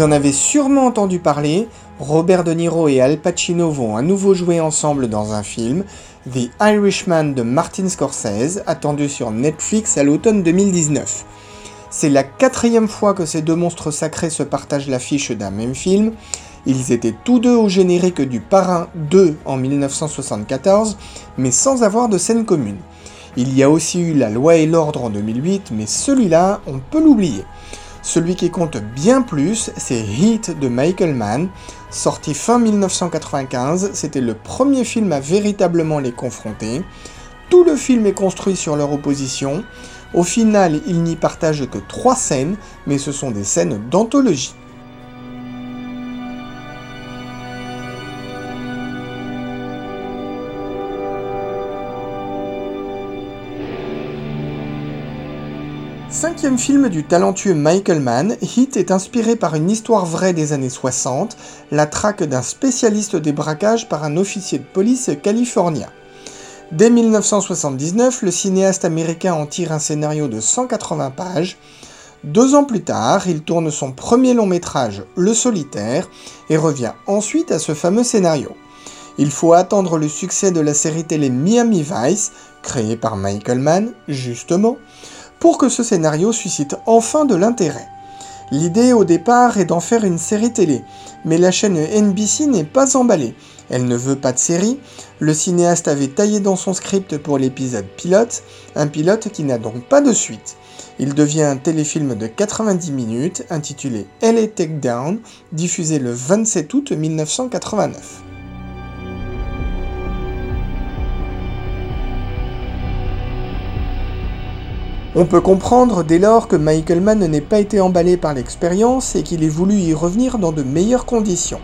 En avez sûrement entendu parler, Robert De Niro et Al Pacino vont à nouveau jouer ensemble dans un film, The Irishman de Martin Scorsese, attendu sur Netflix à l'automne 2019. C'est la quatrième fois que ces deux monstres sacrés se partagent l'affiche d'un même film. Ils étaient tous deux au générique du Parrain 2 en 1974, mais sans avoir de scène commune. Il y a aussi eu La Loi et l'Ordre en 2008, mais celui-là, on peut l'oublier. Celui qui compte bien plus, c'est Heat de Michael Mann. Sorti fin 1995, c'était le premier film à véritablement les confronter. Tout le film est construit sur leur opposition. Au final, ils n'y partagent que trois scènes, mais ce sont des scènes d'anthologie. Cinquième film du talentueux Michael Mann, Hit est inspiré par une histoire vraie des années 60, la traque d'un spécialiste des braquages par un officier de police californien. Dès 1979, le cinéaste américain en tire un scénario de 180 pages. Deux ans plus tard, il tourne son premier long métrage, Le Solitaire, et revient ensuite à ce fameux scénario. Il faut attendre le succès de la série télé Miami Vice, créée par Michael Mann, justement, pour que ce scénario suscite enfin de l'intérêt. L'idée au départ est d'en faire une série télé, mais la chaîne NBC n'est pas emballée. Elle ne veut pas de série. Le cinéaste avait taillé dans son script pour l'épisode pilote, un pilote qui n'a donc pas de suite. Il devient un téléfilm de 90 minutes intitulé LA Takedown, diffusé le 27 août 1989. On peut comprendre dès lors que Michael Mann n'ait pas été emballé par l'expérience et qu'il ait voulu y revenir dans de meilleures conditions.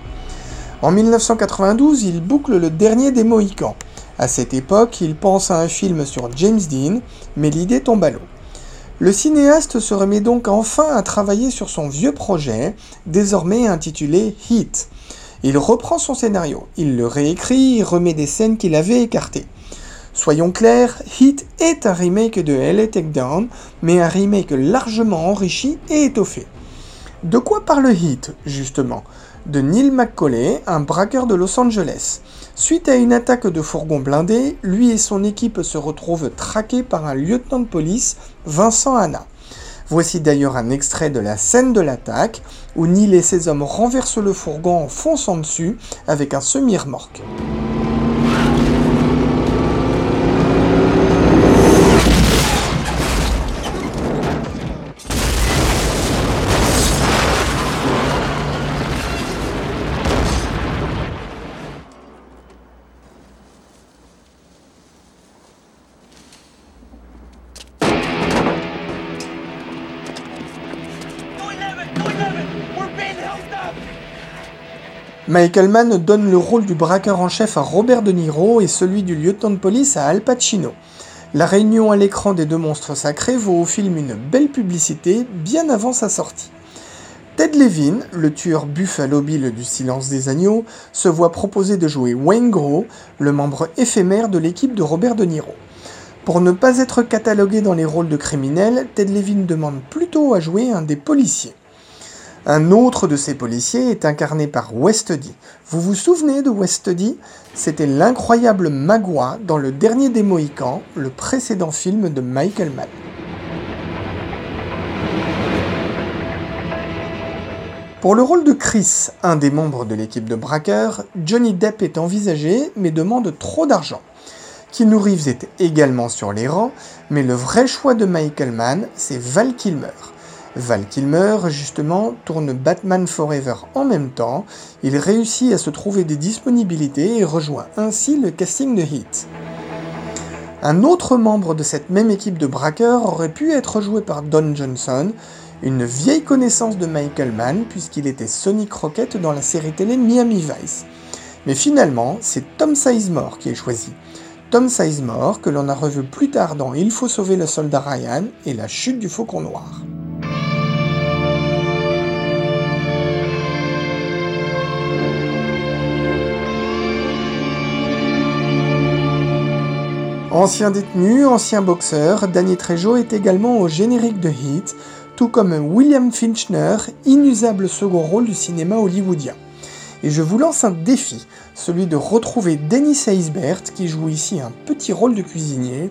En 1992, il boucle le dernier des Mohicans. À cette époque, il pense à un film sur James Dean, mais l'idée tombe à l'eau. Le cinéaste se remet donc enfin à travailler sur son vieux projet, désormais intitulé Heat. Il reprend son scénario, il le réécrit, remet des scènes qu'il avait écartées. Soyons clairs, Heat est un remake de LA Takedown, mais un remake largement enrichi et étoffé. De quoi parle Heat, justement? De Neil McCauley, un braqueur de Los Angeles. Suite à une attaque de fourgon blindé, lui et son équipe se retrouvent traqués par un lieutenant de police, Vincent Hanna. Voici d'ailleurs un extrait de la scène de l'attaque, où Neil et ses hommes renversent le fourgon en fonçant dessus avec un semi-remorque. Michael Mann donne le rôle du braqueur en chef à Robert De Niro et celui du lieutenant de police à Al Pacino. La réunion à l'écran des deux monstres sacrés vaut au film une belle publicité bien avant sa sortie. Ted Levin, le tueur Buffalo Bill du Silence des Agneaux, se voit proposer de jouer Wayne Gros, le membre éphémère de l'équipe de Robert De Niro. Pour ne pas être catalogué dans les rôles de criminels, Ted Levin demande plutôt à jouer un des policiers. Un autre de ces policiers est incarné par Westody. Vous vous souvenez de Westody? C'était l'incroyable Magua dans Le Dernier des Mohicans, le précédent film de Michael Mann. Pour le rôle de Chris, un des membres de l'équipe de braqueurs, Johnny Depp est envisagé mais demande trop d'argent. Keanu Reeves est également sur les rangs, mais le vrai choix de Michael Mann, c'est Val Kilmer. Val Kilmer, justement, tourne Batman Forever en même temps. Il réussit à se trouver des disponibilités et rejoint ainsi le casting de Heat. Un autre membre de cette même équipe de braqueurs aurait pu être joué par Don Johnson, une vieille connaissance de Michael Mann puisqu'il était Sonny Crockett dans la série télé Miami Vice. Mais finalement, c'est Tom Sizemore qui est choisi. Tom Sizemore que l'on a revu plus tard dans Il faut sauver le soldat Ryan et La chute du faucon noir. Ancien détenu, ancien boxeur, Danny Trejo est également au générique de Heat, tout comme William Finchner, inusable second rôle du cinéma hollywoodien. Et je vous lance un défi, celui de retrouver Dennis Eisbert, qui joue ici un petit rôle de cuisinier,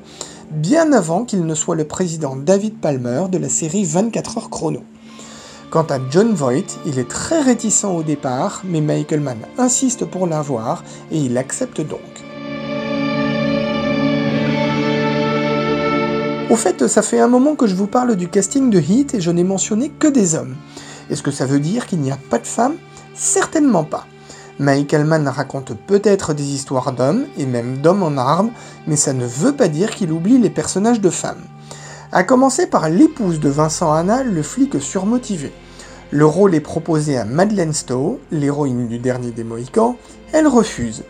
bien avant qu'il ne soit le président David Palmer de la série 24 heures chrono. Quant à John Voight, il est très réticent au départ, mais Michael Mann insiste pour l'avoir et il accepte donc. Au fait, ça fait un moment que je vous parle du casting de Heat et je n'ai mentionné que des hommes. Est-ce que ça veut dire qu'il n'y a pas de femmes? Certainement pas. Michael Mann raconte peut-être des histoires d'hommes, et même d'hommes en armes, mais ça ne veut pas dire qu'il oublie les personnages de femmes. A commencer par l'épouse de Vincent Hanna, le flic surmotivé. Le rôle est proposé à Madeleine Stowe, l'héroïne du dernier des Mohicans, elle refuse.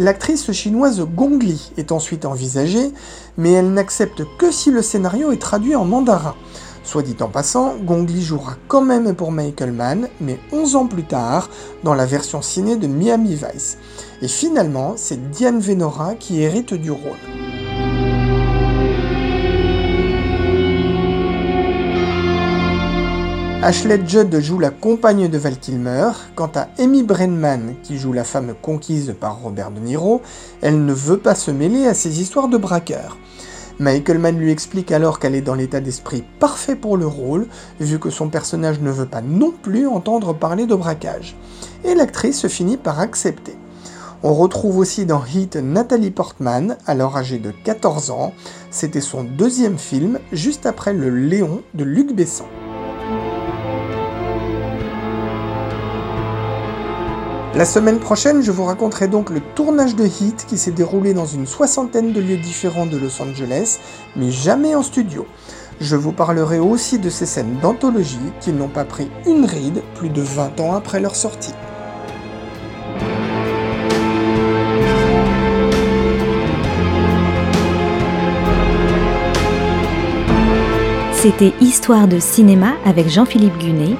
L'actrice chinoise Gong Li est ensuite envisagée, mais elle n'accepte que si le scénario est traduit en mandarin. Soit dit en passant, Gong Li jouera quand même pour Michael Mann, mais 11 ans plus tard, dans la version ciné de Miami Vice. Et finalement, c'est Diane Venora qui hérite du rôle. Ashley Judd joue la compagne de Val Kilmer, quant à Amy Brennan, qui joue la femme conquise par Robert De Niro, elle ne veut pas se mêler à ces histoires de braqueurs. Michael Mann lui explique alors qu'elle est dans l'état d'esprit parfait pour le rôle, vu que son personnage ne veut pas non plus entendre parler de braquage. Et l'actrice finit par accepter. On retrouve aussi dans Heat Nathalie Portman, alors âgée de 14 ans. C'était son deuxième film, juste après Le Léon de Luc Besson. La semaine prochaine, je vous raconterai donc le tournage de Heat qui s'est déroulé dans une soixantaine de lieux différents de Los Angeles, mais jamais en studio. Je vous parlerai aussi de ces scènes d'anthologie qui n'ont pas pris une ride plus de 20 ans après leur sortie. C'était Histoire de cinéma avec Jean-Philippe Gunet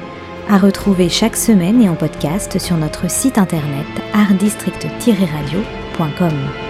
à retrouver chaque semaine et en podcast sur notre site internet artdistrict-radio.com.